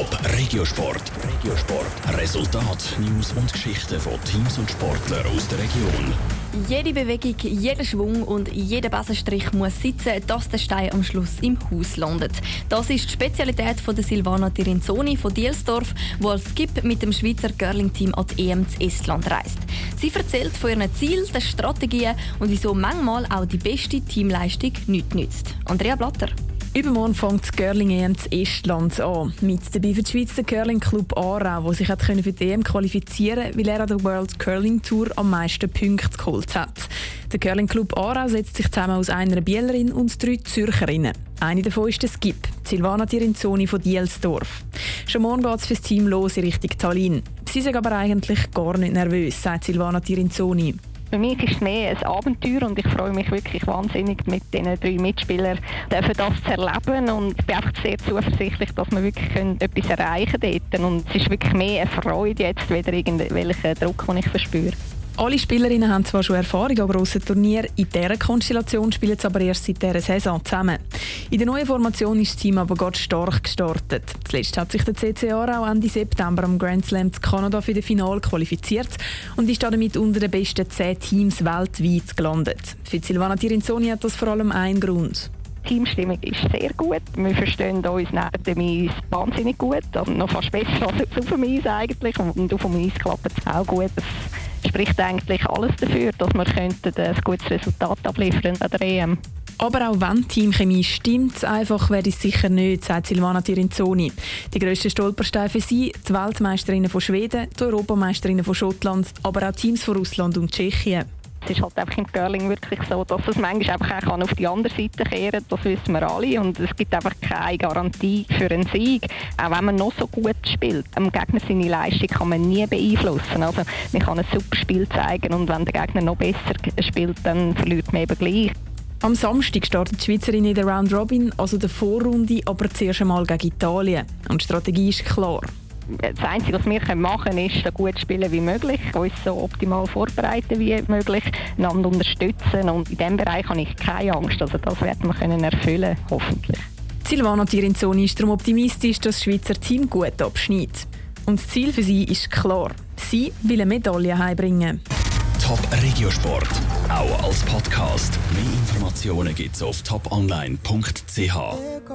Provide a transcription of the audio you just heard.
Top Regiosport. Regiosport. Resultat, News und Geschichten von Teams und Sportlern aus der Region. Jede Bewegung, jeder Schwung und jeder Besenstrich muss sitzen, dass der Stein am Schluss im Haus landet. Das ist die Spezialität von der Silvana Tirinzoni von Dielsdorf, die als Skip mit dem Schweizer Curling-Team an die EM zu Estland reist. Sie erzählt von ihren Zielen, den Strategien und wieso manchmal auch die beste Teamleistung nichts nützt. Andrea Blatter. Übermorgen fängt das Curling EM zu Estland an. Mit dabei für die Schweiz der Curling Club Aarau, der sich hat für die EM qualifizieren konnte, weil er an der World Curling Tour am meisten Punkte geholt hat. Der Curling Club Aarau setzt sich zusammen aus einer Bielerin und drei Zürcherinnen. Eine davon ist der Skip, Silvana Tirinzoni von Dielsdorf. Schon morgen geht es für das Team los in Richtung Tallinn. Sie sind aber eigentlich gar nicht nervös, sagt Silvana Tirinzoni. Für mich ist es mehr ein Abenteuer und ich freue mich wirklich wahnsinnig mit diesen drei Mitspielern dürfen das zu erleben und ich bin einfach sehr zuversichtlich, dass wir wirklich etwas erreichen können Und es ist wirklich mehr eine Freude jetzt, wieder irgendwelchen Druck, den ich verspüre. Alle Spielerinnen haben zwar schon Erfahrung an grossen Turnieren, in dieser Konstellation spielen sie aber erst seit dieser Saison zusammen. In der neuen Formation ist das Team aber ganz stark gestartet. Zuletzt hat sich der CCA auch Ende September am Grand Slam zu Kanada für das Finale qualifiziert und ist damit unter den besten zehn Teams weltweit gelandet. Für Silvana Tirinzoni hat das vor allem einen Grund. Die Teamstimmung ist sehr gut. Wir verstehen uns neben dem Eis wahnsinnig gut. Also noch fast besser als auf dem Eis eigentlich. Und auf dem Eis klappt es auch gut. Spricht eigentlich alles dafür, dass wir ein gutes Resultat abliefern an der EM. Aber auch wenn Teamchemie stimmt, einfach wäre es sicher nicht, sagt Silvana Tirinzoni. Die grössten Stolpersteine für sie, die Weltmeisterinnen von Schweden, die Europameisterinnen von Schottland, aber auch Teams von Russland und Tschechien. Es ist halt einfach im Curling wirklich so, dass es manchmal einfach auch auf die andere Seite kehren kann. Das wissen wir alle. Und es gibt einfach keine Garantie für einen Sieg. Auch wenn man noch so gut spielt. Am Gegner seine Leistung kann man nie beeinflussen. Also man kann ein super Spiel zeigen und wenn der Gegner noch besser spielt, dann verliert man eben gleich. Am Samstag startet die Schweizerin in der Round Robin, also der Vorrunde, aber zuerst einmal gegen Italien. Und die Strategie ist klar das Einzige, was wir machen können, ist so gut spielen wie möglich, uns so optimal vorbereiten wie möglich, einander unterstützen und in diesem Bereich habe ich keine Angst. Also das werden wir können erfüllen, hoffentlich. Silvana Tirinzoni ist darum optimistisch, dass das Schweizer Team gut abschneidet. Und das Ziel für sie ist klar. Sie will eine Medaille heimbringen. Top Regiosport, auch als Podcast. Mehr Informationen gibt es auf toponline.ch.